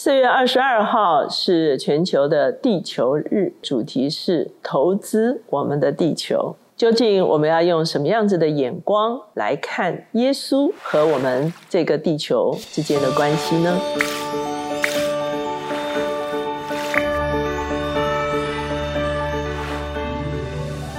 四月二十二号是全球的地球日，主题是投资我们的地球。究竟我们要用什么样子的眼光来看耶稣和我们这个地球之间的关系呢？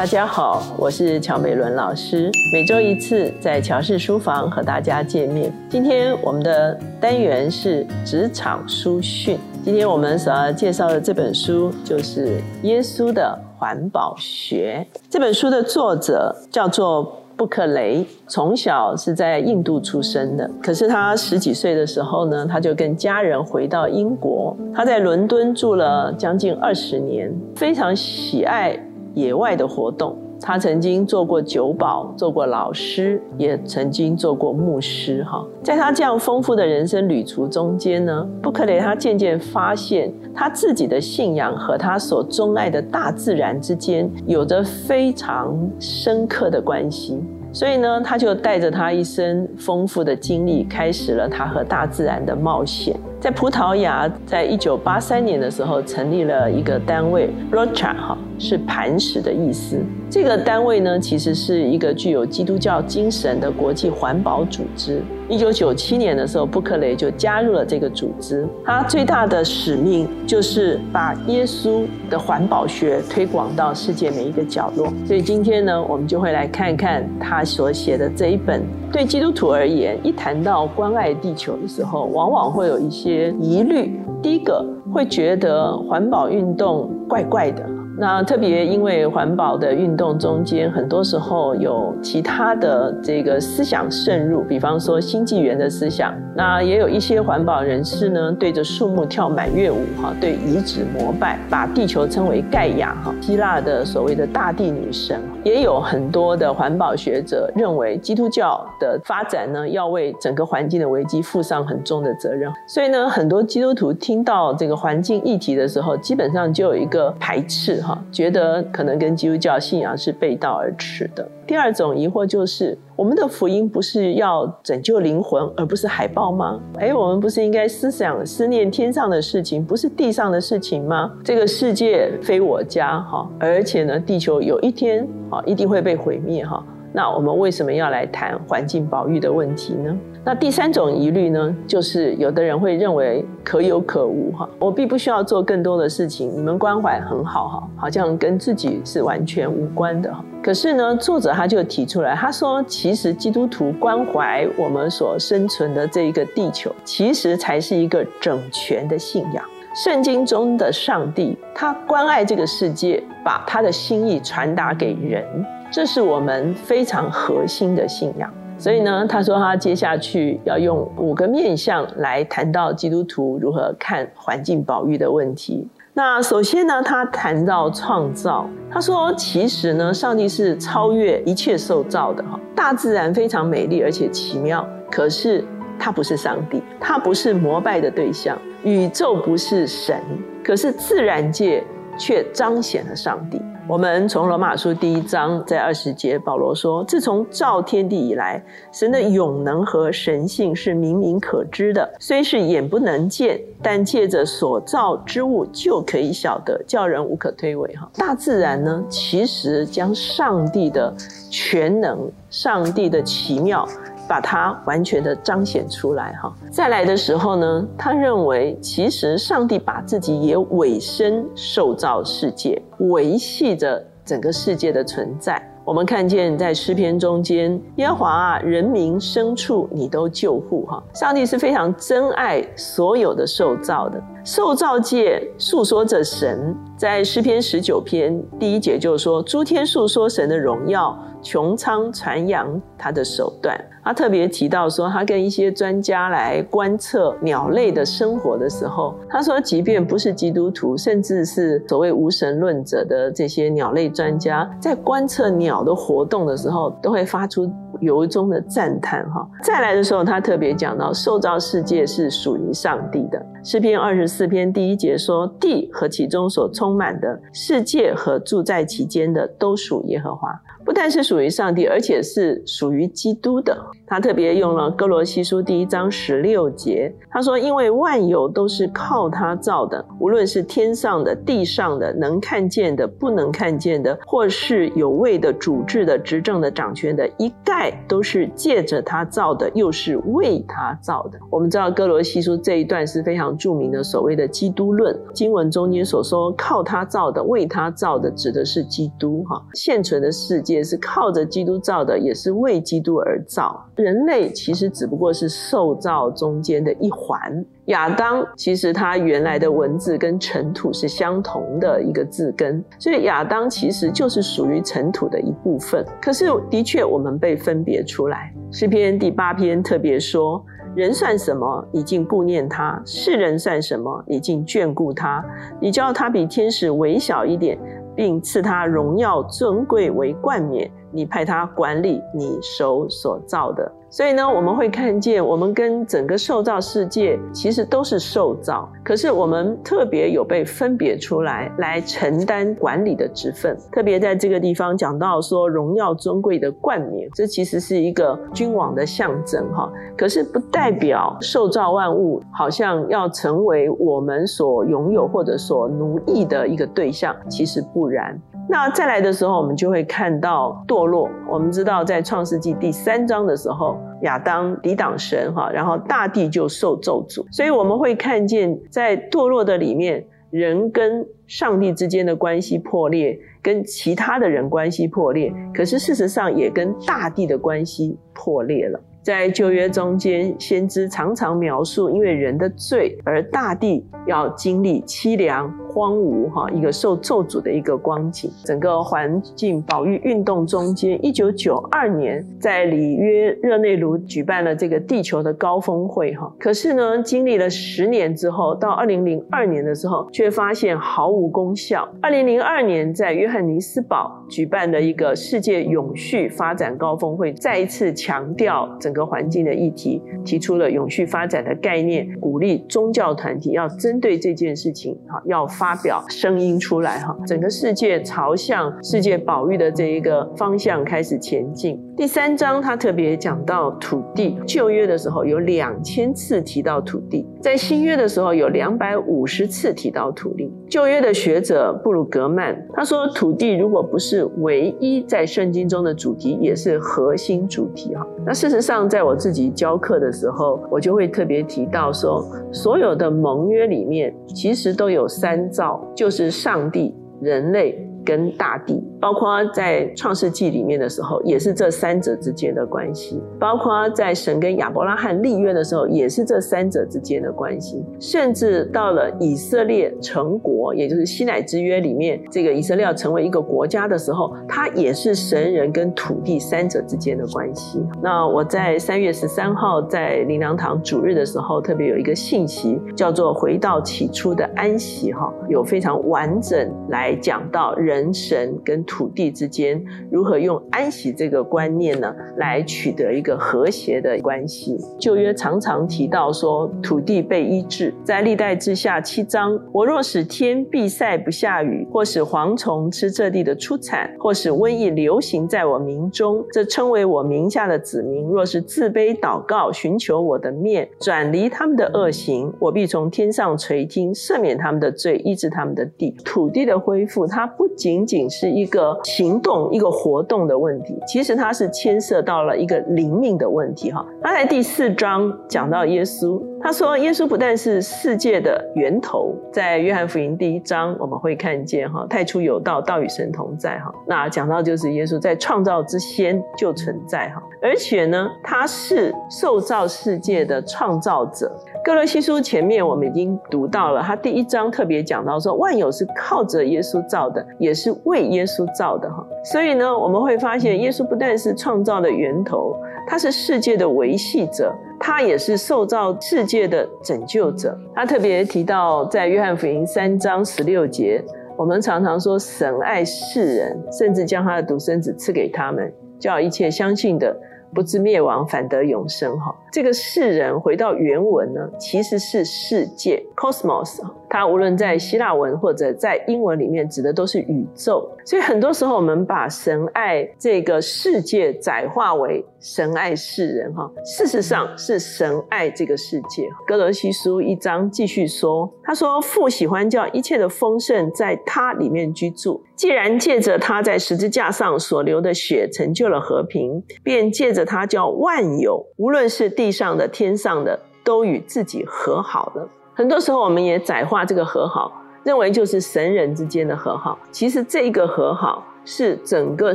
大家好，我是乔美伦老师。每周一次在乔氏书房和大家见面。今天我们的单元是职场书讯。今天我们所要介绍的这本书就是《耶稣的环保学》。这本书的作者叫做布克雷，从小是在印度出生的。可是他十几岁的时候呢，他就跟家人回到英国。他在伦敦住了将近二十年，非常喜爱。野外的活动，他曾经做过酒保，做过老师，也曾经做过牧师。哈，在他这样丰富的人生旅途中间呢，布克雷他渐渐发现，他自己的信仰和他所钟爱的大自然之间有着非常深刻的关系。所以呢，他就带着他一生丰富的经历，开始了他和大自然的冒险。在葡萄牙，在一九八三年的时候，成立了一个单位，Rocha 哈，是磐石的意思。这个单位呢，其实是一个具有基督教精神的国际环保组织。一九九七年的时候，布克雷就加入了这个组织。他最大的使命就是把耶稣的环保学推广到世界每一个角落。所以今天呢，我们就会来看看他所写的这一本。对基督徒而言，一谈到关爱地球的时候，往往会有一些疑虑。第一个会觉得环保运动怪怪的。那特别因为环保的运动中间，很多时候有其他的这个思想渗入，比方说新纪元的思想。那也有一些环保人士呢，对着树木跳满月舞，哈，对遗址膜拜，把地球称为盖亚，哈，希腊的所谓的大地女神。也有很多的环保学者认为，基督教的发展呢，要为整个环境的危机负上很重的责任。所以呢，很多基督徒听到这个环境议题的时候，基本上就有一个排斥，觉得可能跟基督教信仰是背道而驰的。第二种疑惑就是，我们的福音不是要拯救灵魂，而不是海报吗？哎，我们不是应该思想思念天上的事情，不是地上的事情吗？这个世界非我家，哈，而且呢，地球有一天啊一定会被毁灭，哈。那我们为什么要来谈环境保育的问题呢？那第三种疑虑呢，就是有的人会认为可有可无哈，我并不需要做更多的事情，你们关怀很好哈，好像跟自己是完全无关的哈。可是呢，作者他就提出来，他说，其实基督徒关怀我们所生存的这一个地球，其实才是一个整全的信仰。圣经中的上帝，他关爱这个世界，把他的心意传达给人，这是我们非常核心的信仰。所以呢，他说他接下去要用五个面向来谈到基督徒如何看环境保育的问题。那首先呢，他谈到创造，他说其实呢，上帝是超越一切受造的哈，大自然非常美丽而且奇妙，可是他不是上帝，他不是膜拜的对象，宇宙不是神，可是自然界却彰显了上帝。我们从罗马书第一章在二十节，保罗说：“自从造天地以来，神的永能和神性是明明可知的，虽是眼不能见，但借着所造之物就可以晓得，叫人无可推诿。”哈，大自然呢，其实将上帝的全能、上帝的奇妙。把它完全的彰显出来哈，再来的时候呢，他认为其实上帝把自己也委身受造世界，维系着整个世界的存在。我们看见在诗篇中间，耶和华啊，人民牲畜你都救护哈，上帝是非常珍爱所有的受造的，受造界诉说着神，在诗篇十九篇第一节就是说，诸天诉说神的荣耀。穹苍传扬他的手段，他特别提到说，他跟一些专家来观测鸟类的生活的时候，他说，即便不是基督徒，甚至是所谓无神论者的这些鸟类专家，在观测鸟的活动的时候，都会发出由衷的赞叹。哈，再来的时候，他特别讲到，受造世界是属于上帝的。诗篇二十四篇第一节说，地和其中所充满的世界和住在其间的，都属耶和华。不但是属于上帝，而且是属于基督的。他特别用了哥罗西书第一章十六节，他说：“因为万有都是靠他造的，无论是天上的、地上的，能看见的、不能看见的，或是有位的、主治的、执政的、掌权的，一概都是借着他造的，又是为他造的。”我们知道哥罗西书这一段是非常著名的所谓的基督论经文中间所说“靠他造的、为他造的”，指的是基督。哈，现存的世界也是靠着基督造的，也是为基督而造。人类其实只不过是受造中间的一环。亚当其实他原来的文字跟尘土是相同的一个字根，所以亚当其实就是属于尘土的一部分。可是的确，我们被分别出来。诗篇第八篇特别说：“人算什么？已经顾念他；世人算什么？已经眷顾他。你叫他比天使微小一点，并赐他荣耀尊贵为冠冕。”你派他管理你手所造的，所以呢，我们会看见，我们跟整个受造世界其实都是受造，可是我们特别有被分别出来，来承担管理的职分。特别在这个地方讲到说，荣耀尊贵的冠冕，这其实是一个君王的象征哈。可是不代表受造万物好像要成为我们所拥有或者所奴役的一个对象，其实不然。那再来的时候，我们就会看到堕落。我们知道，在创世纪第三章的时候，亚当抵挡神，哈，然后大地就受咒诅。所以我们会看见，在堕落的里面，人跟上帝之间的关系破裂，跟其他的人关系破裂，可是事实上也跟大地的关系破裂了。在旧约中间，先知常常描述，因为人的罪而大地要经历凄凉。荒芜哈，一个受咒诅的一个光景。整个环境保育运动中间，一九九二年在里约热内卢举办了这个地球的高峰会哈。可是呢，经历了十年之后，到二零零二年的时候，却发现毫无功效。二零零二年在约翰尼斯堡举办的一个世界永续发展高峰会，再一次强调整个环境的议题，提出了永续发展的概念，鼓励宗教团体要针对这件事情哈，要。发表声音出来哈，整个世界朝向世界保育的这一个方向开始前进。第三章他特别讲到土地，旧约的时候有两千次提到土地，在新约的时候有两百五十次提到土地。旧约的学者布鲁格曼他说，土地如果不是唯一在圣经中的主题，也是核心主题哈。那事实上，在我自己教课的时候，我就会特别提到说，所有的盟约里面其实都有三。造就是上帝、人类。跟大地，包括在创世纪里面的时候，也是这三者之间的关系；包括在神跟亚伯拉罕立约的时候，也是这三者之间的关系。甚至到了以色列成国，也就是西乃之约里面，这个以色列要成为一个国家的时候，它也是神人跟土地三者之间的关系。那我在三月十三号在灵粮堂主日的时候，特别有一个信息叫做“回到起初的安息”哈，有非常完整来讲到。人神跟土地之间如何用安息这个观念呢，来取得一个和谐的关系？旧约常常提到说土地被医治，在历代之下七章，我若使天闭塞不下雨，或使蝗虫吃这地的出产，或使瘟疫流行在我民中，这称为我名下的子民，若是自卑祷告，寻求我的面，转离他们的恶行，我必从天上垂听，赦免他们的罪，医治他们的地。土地的恢复，它不。仅仅是一个行动、一个活动的问题，其实它是牵涉到了一个灵命的问题。哈，刚才第四章讲到耶稣，他说耶稣不但是世界的源头，在约翰福音第一章我们会看见哈，太初有道，道与神同在。哈，那讲到就是耶稣在创造之先就存在。哈，而且呢，他是受造世界的创造者。哥罗西书前面我们已经读到了，他第一章特别讲到说，万有是靠着耶稣造的，也是为耶稣造的哈。所以呢，我们会发现，耶稣不但是创造的源头，他是世界的维系者，他也是受造世界的拯救者。他特别提到，在约翰福音三章十六节，我们常常说神爱世人，甚至将他的独生子赐给他们，叫一切相信的。不知灭亡，反得永生。哈，这个世人回到原文呢，其实是世界 （cosmos）。它无论在希腊文或者在英文里面，指的都是宇宙。所以很多时候，我们把神爱这个世界窄化为神爱世人。哈，事实上是神爱这个世界。哥罗西书一章继续说，他说：“父喜欢叫一切的丰盛在他里面居住。既然借着他在十字架上所流的血成就了和平，便借着他叫万有，无论是地上的、天上的，都与自己和好了。”很多时候，我们也窄化这个和好，认为就是神人之间的和好。其实，这个和好是整个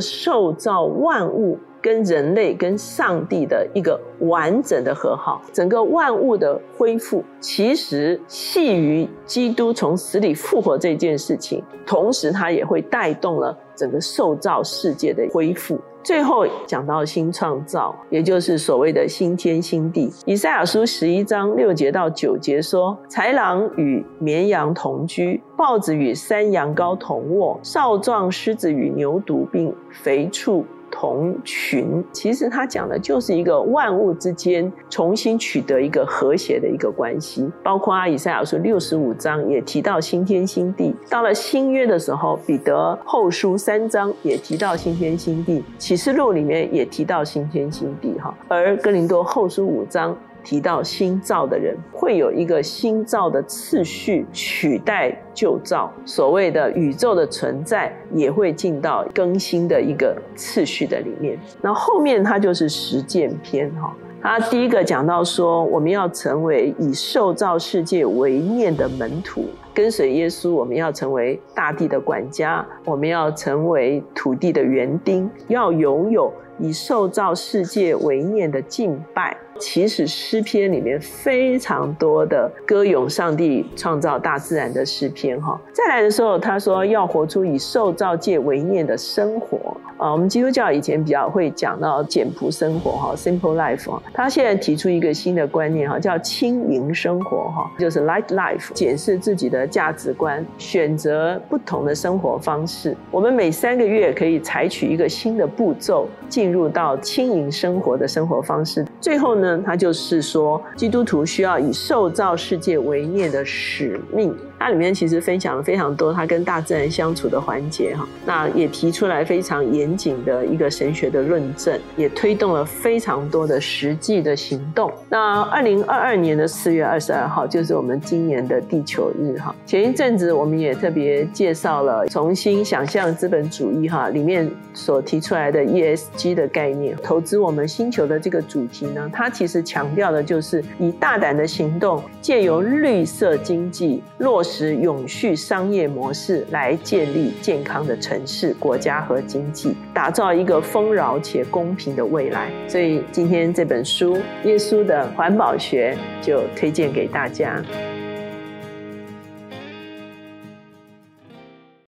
受造万物跟人类、跟上帝的一个完整的和好。整个万物的恢复，其实系于基督从死里复活这件事情，同时它也会带动了整个受造世界的恢复。最后讲到新创造，也就是所谓的新天新地。以赛亚书十一章六节到九节说：豺狼与绵羊同居，豹子与山羊羔同卧，少壮狮子与牛犊并肥畜。同群，其实他讲的就是一个万物之间重新取得一个和谐的一个关系。包括阿以赛亚书六十五章也提到新天新地，到了新约的时候，彼得后书三章也提到新天新地，启示录里面也提到新天新地。哈，而哥林多后书五章。提到新造的人会有一个新造的次序取代旧造，所谓的宇宙的存在也会进到更新的一个次序的里面。那后面它就是实践篇哈，它第一个讲到说我们要成为以受造世界为念的门徒，跟随耶稣，我们要成为大地的管家，我们要成为土地的园丁，要拥有以受造世界为念的敬拜。其实诗篇里面非常多的歌咏上帝创造大自然的诗篇哈。再来的时候，他说要活出以受造界为念的生活啊。我们基督教以前比较会讲到简朴生活哈，simple life。他现在提出一个新的观念哈，叫轻盈生活哈，就是 light life，检视自己的价值观，选择不同的生活方式。我们每三个月可以采取一个新的步骤，进入到轻盈生活的生活方式。最后呢？他就是说，基督徒需要以受造世界为念的使命。它里面其实分享了非常多他跟大自然相处的环节哈，那也提出来非常严谨的一个神学的论证，也推动了非常多的实际的行动。那二零二二年的四月二十二号就是我们今年的地球日哈。前一阵子我们也特别介绍了重新想象资本主义哈里面所提出来的 ESG 的概念，投资我们星球的这个主题呢，它其实强调的就是以大胆的行动，借由绿色经济落。实永续商业模式来建立健康的城市、国家和经济，打造一个丰饶且公平的未来。所以今天这本书《耶稣的环保学》就推荐给大家。